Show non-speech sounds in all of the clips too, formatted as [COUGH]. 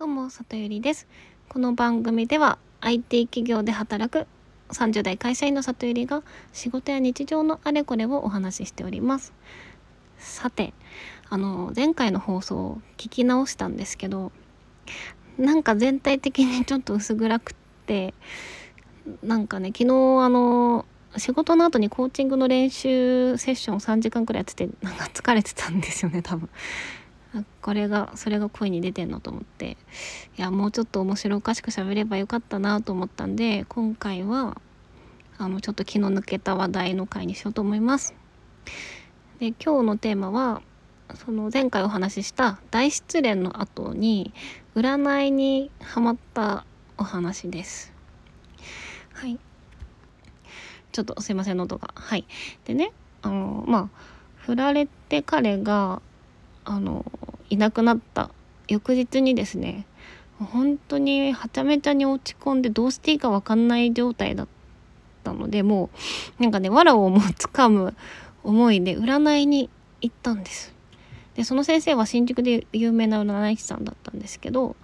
どうも、里ゆりです。この番組では IT 企業で働く30代会社員の里ゆりが仕事や日常のあれこれをお話ししております。さて、あの、前回の放送を聞き直したんですけど、なんか全体的に [LAUGHS] ちょっと薄暗くって、なんかね、昨日あの、仕事の後にコーチングの練習セッションを3時間くらいやってて、なんか疲れてたんですよね、多分。これがそれが声に出てんのと思っていやもうちょっと面白おかしく喋ればよかったなと思ったんで今回はあのちょっと気の抜けた話題の回にしようと思います。で今日のテーマはその前回お話しした大失恋の後に占いにハマったお話です。はい。ちょっとすいません喉が。はい。でねあのまあ振られて彼があのいなくなった翌日にですね本当にはちゃめちゃに落ち込んでどうしていいか分かんない状態だったのでもうなんかね藁をもつかむ思いで占いに行ったんです。でその先生は新宿で有名な占い師さんだったんですけど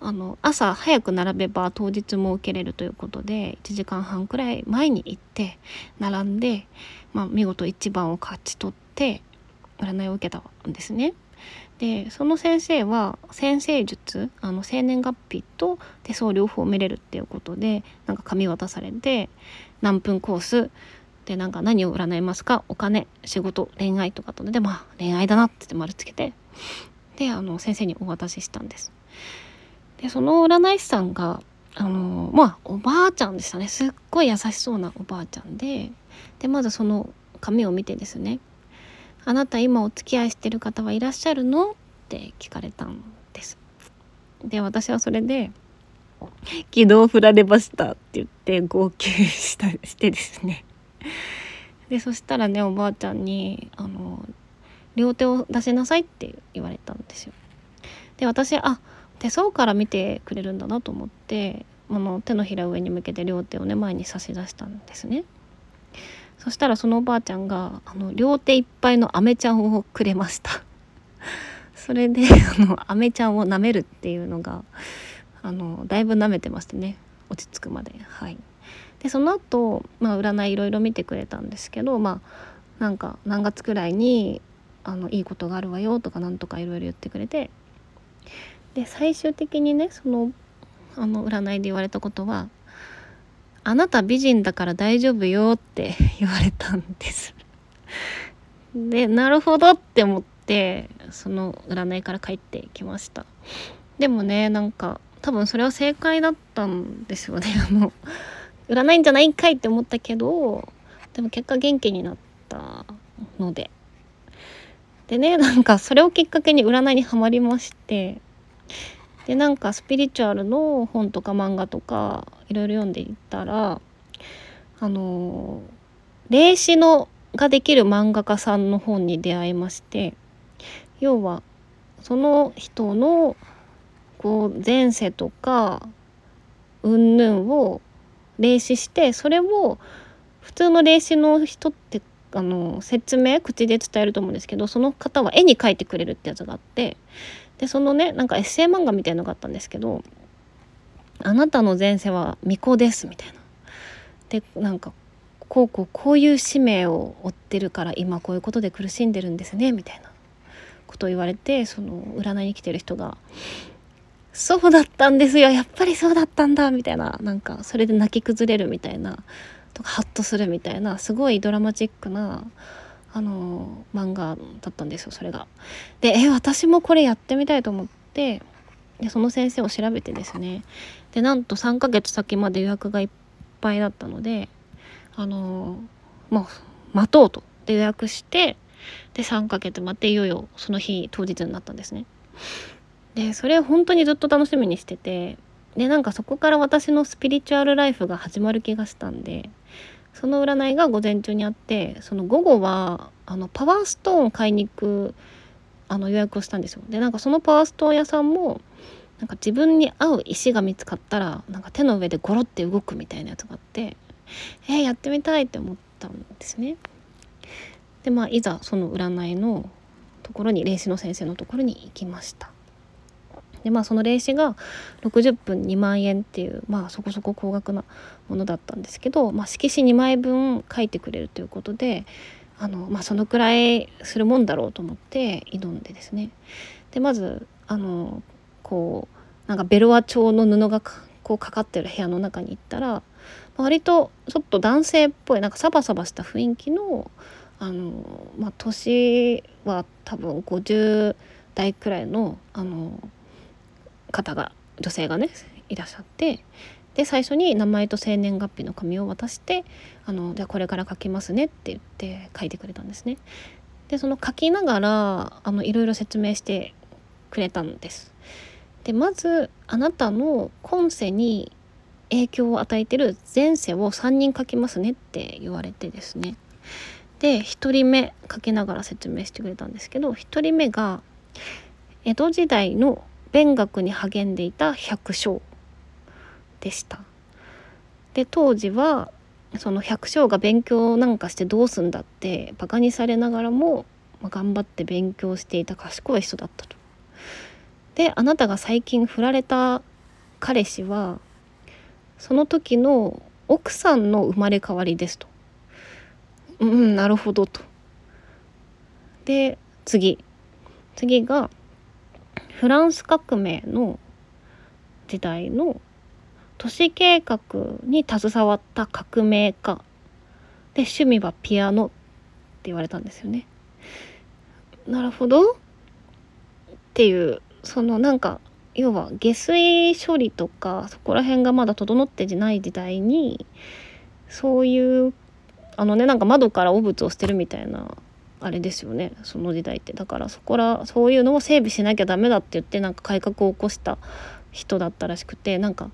あの朝早く並べば当日も受けれるということで1時間半くらい前に行って並んで、まあ、見事1番を勝ち取って占いを受けたんですね。でその先生は先生術あの生年月日と手相両方見れるっていうことでなんか紙渡されて何分コースでなんか何を占いますかお金仕事恋愛とかとでまあ恋愛だなって丸つけてであの先生にお渡ししたんです。でその占い師さんがあのまあおばあちゃんでしたねすっごい優しそうなおばあちゃんででまずその紙を見てですねあなた今お付き合いしてる方はいらっしゃるの?」って聞かれたんです。で私はそれで「昨日振られました」って言って号泣したしてですねでそしたらねおばあちゃんにあの「両手を出しなさい」って言われたんですよ。で私あ手相から見てくれるんだなと思ってあの手のひら上に向けて両手をね前に差し出したんですね。そしたらそのおばあちゃんがあの両手いっぱいのアメちゃんをくれました。[LAUGHS] それであのアメちゃんを舐めるっていうのがあのだいぶ舐めてましたね。落ち着くまで。はい。でその後、まあ占いいろいろ見てくれたんですけどまあなんか何月くらいにあのいいことがあるわよとかなんとかいろいろ言ってくれて。で最終的にねそのあの占いで言われたことはあなた美人だから大丈夫よって [LAUGHS] 言われたんです。でなるほどって思ってその占いから帰ってきました。でもねなんか多分それは正解だったんですよね。[LAUGHS] あの占いんじゃないんかいって思ったけどでも結果元気になったので。でねなんかそれをきっかけに占いにはまりまして。でなんかスピリチュアルの本とか漫画とかいろいろ読んでいったらあの霊視のができる漫画家さんの本に出会いまして要はその人のこう前世とか云々を霊視してそれを普通の霊視の人ってあの説明口で伝えると思うんですけどその方は絵に描いてくれるってやつがあってでそのねなんかエッセイ漫画みたいのがあったんですけど「あなたの前世は巫女です」みたいな。でなんかこうこうこういう使命を負ってるから今こういうことで苦しんでるんですねみたいな。ことを言われてその占いに来てる人が「そうだったんですよやっぱりそうだったんだ」みたいな。なんかそれで泣き崩れるみたいな。とかハッとするみたいな。すごいドラマチックなあの漫画だったんですよそれが。でえ私もこれやってみたいと思ってでその先生を調べてですねでなんと3ヶ月先まで予約がいっぱいだったのであのもう待とうとで予約してで3ヶ月待っていよいよその日当日になったんですね。でそれ本当にずっと楽しみにしててでなんかそこから私のスピリチュアルライフが始まる気がしたんでその占いが午前中にあってその午後はあのパワーストーンを買いに行くあの予約をしたんですよでなんかそのパワーストーン屋さんもなんか自分に合う石が見つかったらなんか手の上でゴロって動くみたいなやつがあってえー、やってみたいって思ったんですね。でまあいざその占いのところに霊視の先生のところに行きました。でまあその霊視が60分2万円っていうまあそこそこ高額なものだったんですけど、まあ、色紙2枚分書いてくれるということであの、まあ、そのくらいするもんだろうと思って挑んでですね。でまずあのこうなんかベロア調の布がこうかかってる部屋の中に行ったら割とちょっと男性っぽいなんかサバサバした雰囲気のあの、まあ、年は多分50代くらいのあの方が女性がねいらっしゃってで最初に名前と生年月日の紙を渡してあのじゃあこれから書きますねって言って書いてくれたんですね。でその書きながらあのいろいろ説明してくれたんです。でまずあなたの今世に影響を与えてる前世を3人書きますねって言われてですねで1人目書きながら説明してくれたんですけど1人目が江戸時代の勉学に励んでいた百姓でした。で当時はその百姓が勉強なんかしてどうすんだってバカにされながらも、まあ、頑張って勉強していた賢い人だったと。であなたが最近振られた彼氏はその時の奥さんの生まれ変わりですと。うんなるほどと。で次次がフランス革命の時代の都市計画に携わった革命家で趣味はピアノって言われたんですよね。なるほどっていうそのなんか要は下水処理とかそこら辺がまだ整ってない時代にそういうあのねなんか窓から汚物を捨てるみたいなあれですよねその時代ってだからそこらそういうのを整備しなきゃダメだって言ってなんか改革を起こした人だったらしくてなんか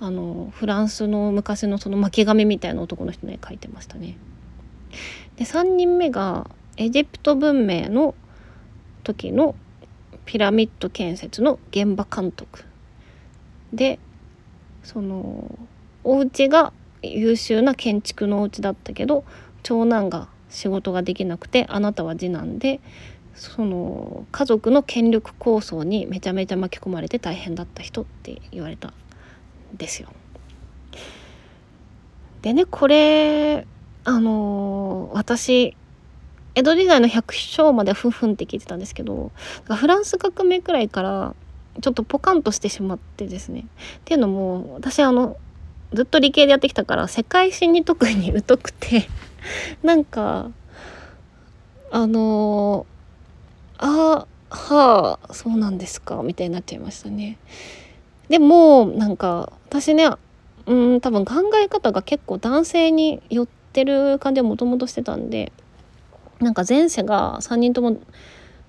あのフランスの昔のその巻き髪みたいな男の人ね描いてましたね。で3人目がエジプト文明の時のピラミッド建設の現場監督でそのお家が優秀な建築のお家だったけど長男が仕事ができなくてあなたは次男でその家族の権力構想にめちゃめちゃ巻き込まれて大変だった人って言われたんですよ。でねこれあの私江戸時代の百姓までふんふんって聞いてたんですけどフランス革命くらいからちょっとポカンとしてしまってですねっていうのも私あのずっと理系でやってきたから世界史に特に疎くて [LAUGHS] なんかあのあはあそうなんですかみたいになっちゃいましたね。でもなんか私ねうん多分考え方が結構男性に寄ってる感じはもともとしてたんでなんか前世が3人とも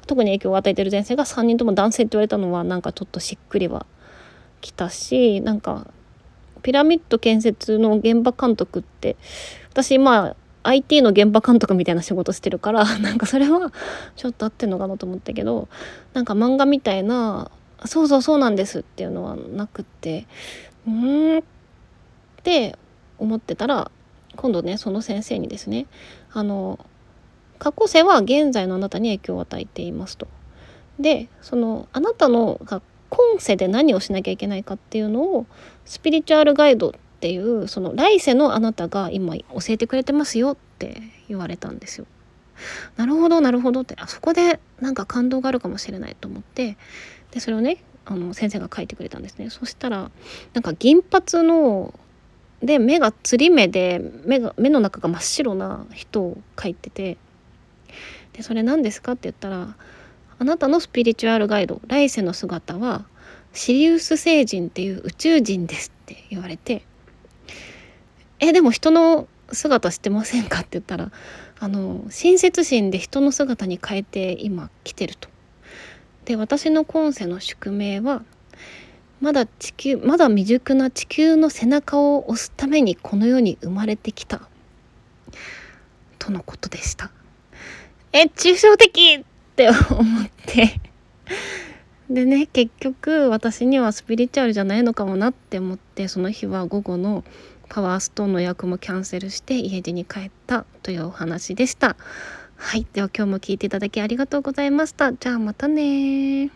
特に影響を与えてる前世が3人とも男性って言われたのはなんかちょっとしっくりはきたしなんかピラミッド建設の現場監督って私まあ IT の現場監督みたいな仕事してるから [LAUGHS] なんかそれはちょっと合ってんのかなと思ったけどなんか漫画みたいな「そうそうそうなんです」っていうのはなくって「うん」って思ってたら今度ねその先生にですねあの過去世は現在のあなたに影響を与えていますと。でそのあなたのが今世で何をしなきゃいけないかっていうのをスピリチュアルガイドっっていうその来世のあなたが今教えてくれてますよって言われたんですよ。なるほどなるほどってあそこでなんか感動があるかもしれないと思って。でそれをねあの先生が書いてくれたんですね。そしたらなんか銀髪ので目がつり目で目が目の中が真っ白な人を書いてて。でそれ何ですかって言ったらあなたのスピリチュアルガイド来世の姿はシリウス星人っていう宇宙人ですって言われて。えでも人の姿してませんかって言ったらあの親切心で人の姿に変えて今来てると。で私の今世の宿命はまだ地球まだ未熟な地球の背中を押すためにこの世に生まれてきたとのことでした。え抽象的って思ってでね結局私にはスピリチュアルじゃないのかもなって思ってその日は午後のパワーストーンの予約もキャンセルして家路に帰ったというお話でした。はい。では今日も聞いていただきありがとうございました。じゃあまたね